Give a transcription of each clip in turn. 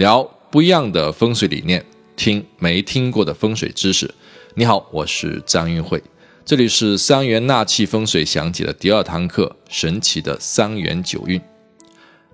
聊不一样的风水理念，听没听过的风水知识。你好，我是张运慧，这里是三元纳气风水详解的第二堂课，神奇的三元九运。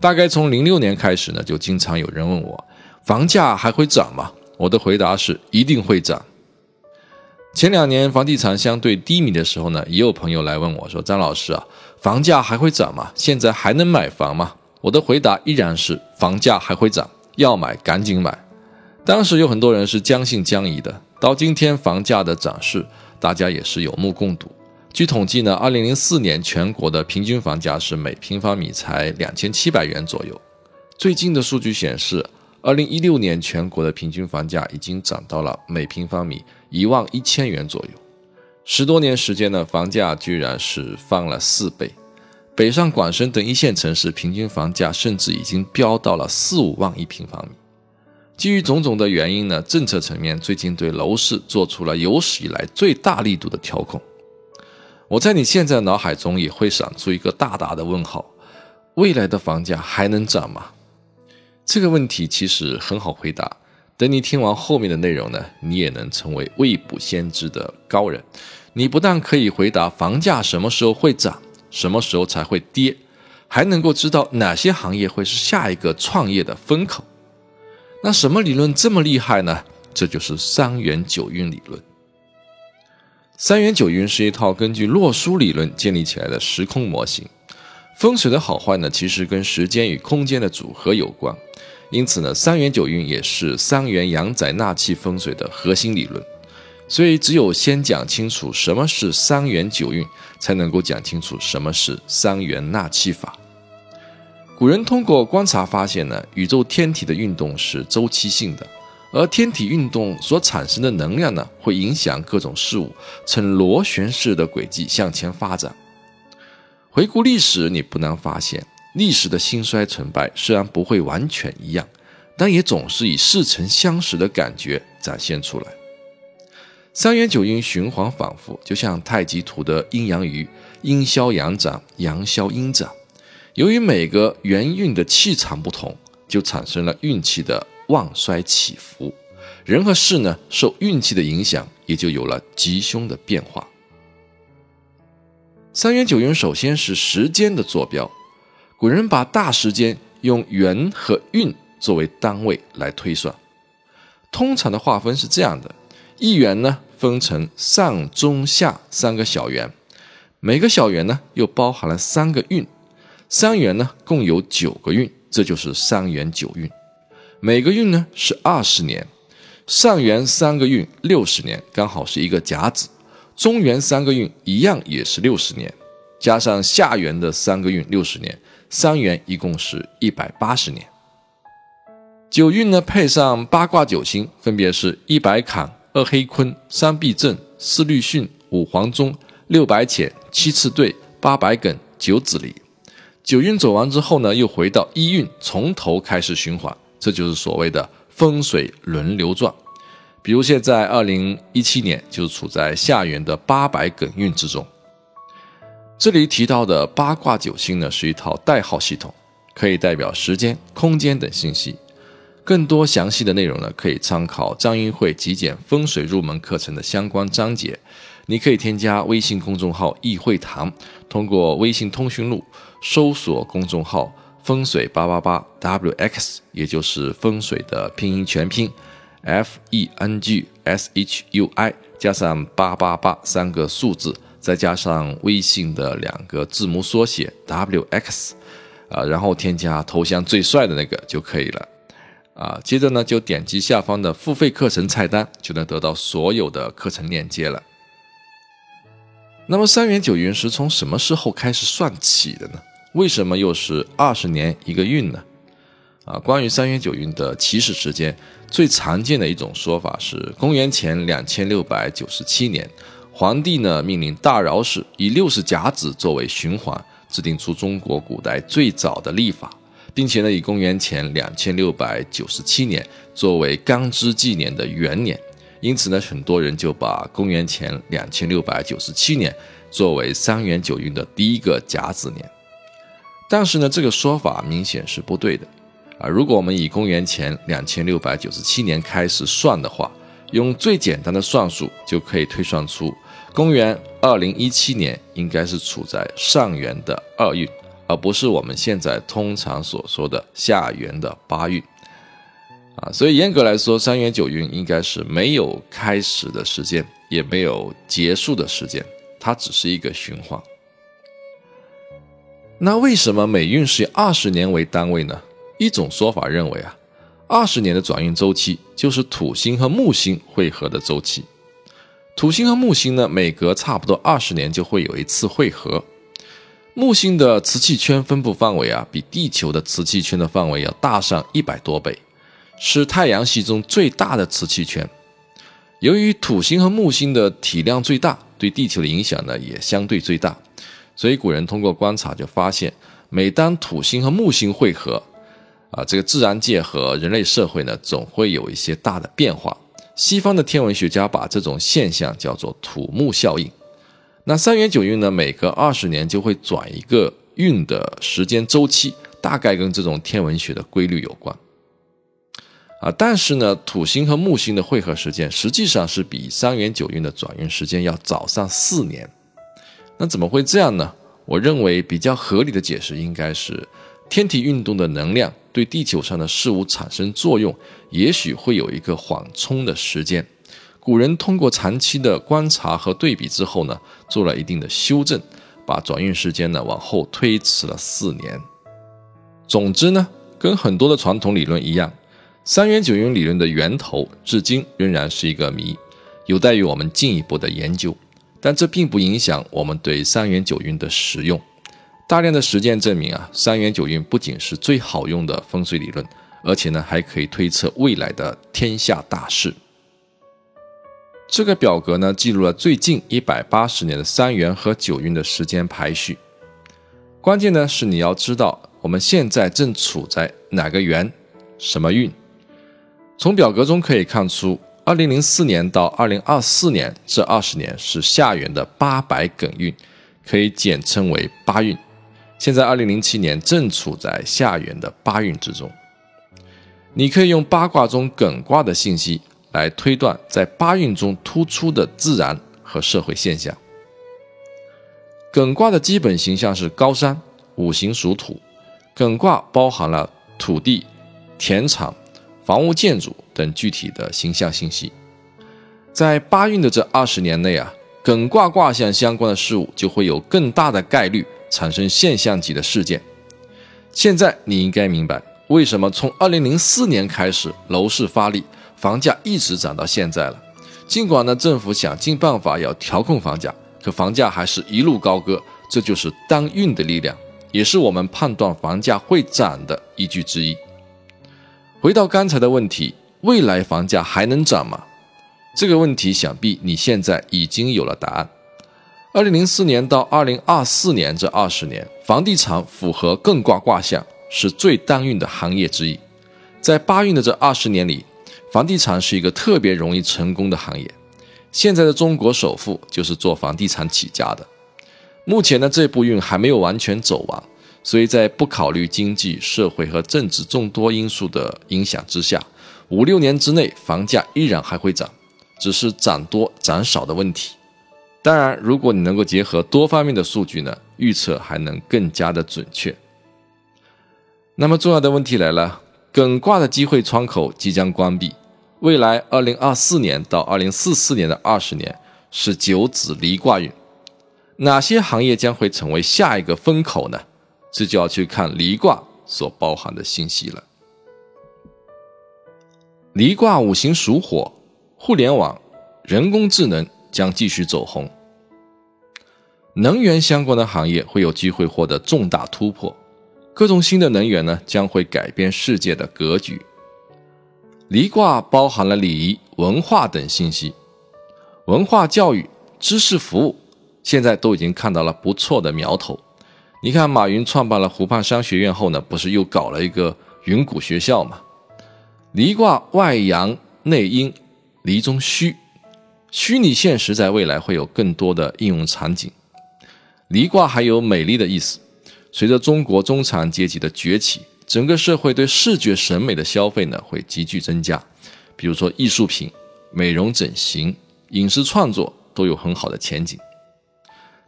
大概从零六年开始呢，就经常有人问我，房价还会涨吗？我的回答是一定会涨。前两年房地产相对低迷的时候呢，也有朋友来问我说：“张老师啊，房价还会涨吗？现在还能买房吗？”我的回答依然是：房价还会涨，要买赶紧买。当时有很多人是将信将疑的，到今天房价的涨势，大家也是有目共睹。据统计呢，二零零四年全国的平均房价是每平方米才两千七百元左右。最近的数据显示，二零一六年全国的平均房价已经涨到了每平方米。一万一千元左右，十多年时间呢，房价居然是翻了四倍。北上广深等一线城市平均房价甚至已经飙到了四五万一平方米。基于种种的原因呢，政策层面最近对楼市做出了有史以来最大力度的调控。我在你现在脑海中也会闪出一个大大的问号：未来的房价还能涨吗？这个问题其实很好回答。等你听完后面的内容呢，你也能成为未卜先知的高人。你不但可以回答房价什么时候会涨，什么时候才会跌，还能够知道哪些行业会是下一个创业的风口。那什么理论这么厉害呢？这就是三元九运理论。三元九运是一套根据洛书理论建立起来的时空模型。风水的好坏呢，其实跟时间与空间的组合有关。因此呢，三元九运也是三元阳宅纳气风水的核心理论。所以，只有先讲清楚什么是三元九运，才能够讲清楚什么是三元纳气法。古人通过观察发现呢，宇宙天体的运动是周期性的，而天体运动所产生的能量呢，会影响各种事物呈螺旋式的轨迹向前发展。回顾历史，你不难发现。历史的兴衰成败虽然不会完全一样，但也总是以似曾相识的感觉展现出来。三元九运循环反复，就像太极图的阴阳鱼，阴消阳长，阳消阴长。由于每个元运的气场不同，就产生了运气的旺衰起伏。人和事呢，受运气的影响，也就有了吉凶的变化。三元九运首先是时间的坐标。古人把大时间用元和运作为单位来推算，通常的划分是这样的：一元呢分成上、中、下三个小元，每个小元呢又包含了三个运，三元呢共有九个运，这就是三元九运。每个运呢是二十年，上元三个运六十年，刚好是一个甲子；中元三个运一样也是六十年，加上下元的三个运六十年。三元一共是一百八十年，九运呢配上八卦九星，分别是一百坎、二黑坤、三碧正、四绿巽、五黄中、六白浅、七赤兑、八白艮、九紫离。九运走完之后呢，又回到一运，从头开始循环，这就是所谓的风水轮流转。比如现在二零一七年就处在下元的八白艮运之中。这里提到的八卦九星呢，是一套代号系统，可以代表时间、空间等信息。更多详细的内容呢，可以参考张英会极简风水入门课程的相关章节。你可以添加微信公众号“易会堂”，通过微信通讯录搜索公众号“风水八八八 wx”，也就是风水的拼音全拼 f e n g s h u i 加上八八八三个数字。再加上微信的两个字母缩写 W X，啊，然后添加头像最帅的那个就可以了，啊，接着呢就点击下方的付费课程菜单，就能得到所有的课程链接了。那么三元九运是从什么时候开始算起的呢？为什么又是二十年一个运呢？啊，关于三元九运的起始时间，最常见的一种说法是公元前两千六百九十七年。皇帝呢命令大饶氏以六十甲子作为循环，制定出中国古代最早的历法，并且呢以公元前两千六百九十七年作为干支纪年的元年，因此呢很多人就把公元前两千六百九十七年作为三元九运的第一个甲子年。但是呢这个说法明显是不对的。啊，如果我们以公元前两千六百九十七年开始算的话，用最简单的算术就可以推算出，公元二零一七年应该是处在上元的二运，而不是我们现在通常所说的下元的八运。啊，所以严格来说，三元九运应该是没有开始的时间，也没有结束的时间，它只是一个循环。那为什么每运是以二十年为单位呢？一种说法认为啊，二十年的转运周期就是土星和木星汇合的周期。土星和木星呢，每隔差不多二十年就会有一次汇合。木星的磁气圈分布范围啊，比地球的磁气圈的范围要大上一百多倍，是太阳系中最大的磁气圈。由于土星和木星的体量最大，对地球的影响呢也相对最大，所以古人通过观察就发现，每当土星和木星汇合，啊，这个自然界和人类社会呢，总会有一些大的变化。西方的天文学家把这种现象叫做土木效应。那三元九运呢，每隔二十年就会转一个运的时间周期，大概跟这种天文学的规律有关。啊，但是呢，土星和木星的汇合时间实际上是比三元九运的转运时间要早上四年。那怎么会这样呢？我认为比较合理的解释应该是。天体运动的能量对地球上的事物产生作用，也许会有一个缓冲的时间。古人通过长期的观察和对比之后呢，做了一定的修正，把转运时间呢往后推迟了四年。总之呢，跟很多的传统理论一样，三元九运理论的源头至今仍然是一个谜，有待于我们进一步的研究。但这并不影响我们对三元九运的使用。大量的实践证明啊，三元九运不仅是最好用的风水理论，而且呢还可以推测未来的天下大事。这个表格呢记录了最近一百八十年的三元和九运的时间排序。关键呢是你要知道我们现在正处在哪个元，什么运。从表格中可以看出，二零零四年到二零二四年这二十年是下元的八百艮运，可以简称为八运。现在二零零七年正处在下元的八运之中，你可以用八卦中艮卦的信息来推断在八运中突出的自然和社会现象。艮卦的基本形象是高山，五行属土，艮卦包含了土地、田场、房屋建筑等具体的形象信息。在八运的这二十年内啊，艮卦卦象相关的事物就会有更大的概率。产生现象级的事件。现在你应该明白，为什么从二零零四年开始楼市发力，房价一直涨到现在了。尽管呢，政府想尽办法要调控房价，可房价还是一路高歌。这就是当运的力量，也是我们判断房价会涨的依据之一。回到刚才的问题，未来房价还能涨吗？这个问题，想必你现在已经有了答案。二零零四年到二零二四年这二十年，房地产符合艮卦卦象是最当运的行业之一。在八运的这二十年里，房地产是一个特别容易成功的行业。现在的中国首富就是做房地产起家的。目前呢，这步运还没有完全走完，所以在不考虑经济社会和政治众多因素的影响之下，五六年之内房价依然还会涨，只是涨多涨少的问题。当然，如果你能够结合多方面的数据呢，预测还能更加的准确。那么重要的问题来了，艮卦的机会窗口即将关闭，未来二零二四年到二零四四年的二十年是九子离卦运，哪些行业将会成为下一个风口呢？这就要去看离卦所包含的信息了。离卦五行属火，互联网、人工智能。将继续走红，能源相关的行业会有机会获得重大突破，各种新的能源呢将会改变世界的格局。离卦包含了礼仪、文化等信息，文化教育、知识服务现在都已经看到了不错的苗头。你看，马云创办了湖畔商学院后呢，不是又搞了一个云谷学校吗？离卦外阳内阴，离中虚。虚拟现实在未来会有更多的应用场景。离卦还有美丽的意思。随着中国中产阶级的崛起，整个社会对视觉审美的消费呢会急剧增加。比如说艺术品、美容整形、影视创作都有很好的前景。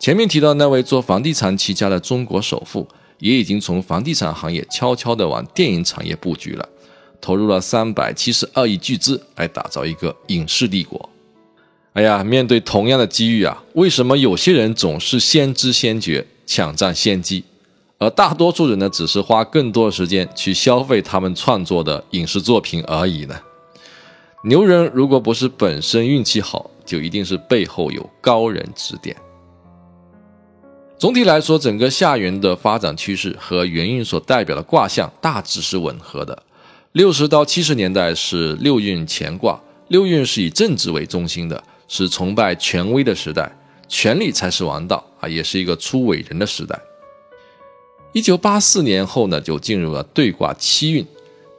前面提到那位做房地产起家的中国首富，也已经从房地产行业悄悄地往电影产业布局了，投入了三百七十二亿巨资来打造一个影视帝国。哎呀，面对同样的机遇啊，为什么有些人总是先知先觉，抢占先机，而大多数人呢，只是花更多的时间去消费他们创作的影视作品而已呢？牛人如果不是本身运气好，就一定是背后有高人指点。总体来说，整个下元的发展趋势和元运所代表的卦象大致是吻合的。六十到七十年代是六运乾卦，六运是以政治为中心的。是崇拜权威的时代，权力才是王道啊，也是一个出伟人的时代。一九八四年后呢，就进入了对卦七运，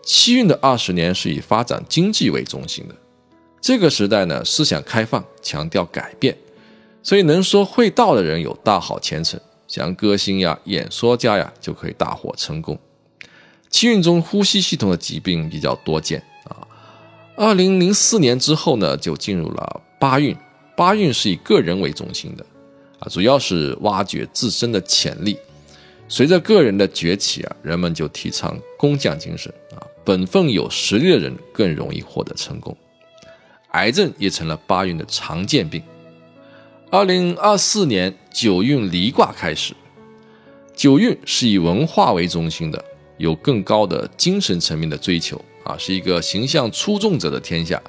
七运的二十年是以发展经济为中心的。这个时代呢，思想开放，强调改变，所以能说会道的人有大好前程，像歌星呀、演说家呀，就可以大获成功。七运中呼吸系统的疾病比较多见啊。二零零四年之后呢，就进入了。八运，八运是以个人为中心的，啊，主要是挖掘自身的潜力。随着个人的崛起啊，人们就提倡工匠精神啊，本分有实力的人更容易获得成功。癌症也成了八运的常见病。二零二四年九运离卦开始，九运是以文化为中心的，有更高的精神层面的追求啊，是一个形象出众者的天下。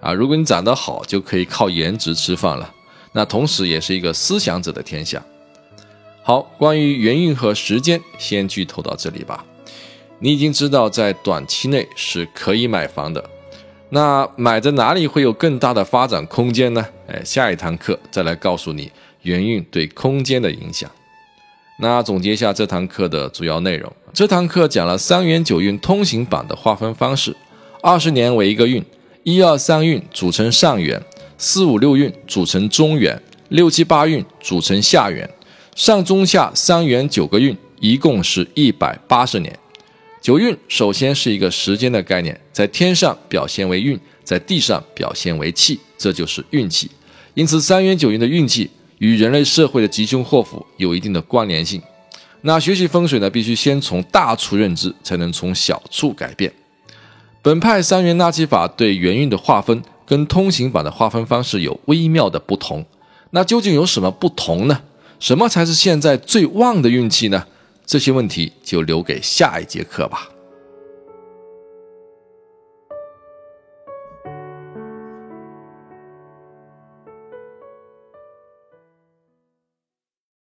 啊，如果你长得好，就可以靠颜值吃饭了。那同时也是一个思想者的天下。好，关于元运和时间，先剧透到这里吧。你已经知道，在短期内是可以买房的。那买在哪里会有更大的发展空间呢？哎，下一堂课再来告诉你元运对空间的影响。那总结一下这堂课的主要内容。这堂课讲了三元九运通行版的划分方式，二十年为一个运。一二三运组成上元，四五六运组成中元，六七八运组成下元，上中下三元九个运，一共是一百八十年。九运首先是一个时间的概念，在天上表现为运，在地上表现为气，这就是运气。因此，三元九运的运气与人类社会的吉凶祸福有一定的关联性。那学习风水呢，必须先从大处认知，才能从小处改变。本派三元纳气法对元运的划分跟通行版的划分方式有微妙的不同，那究竟有什么不同呢？什么才是现在最旺的运气呢？这些问题就留给下一节课吧。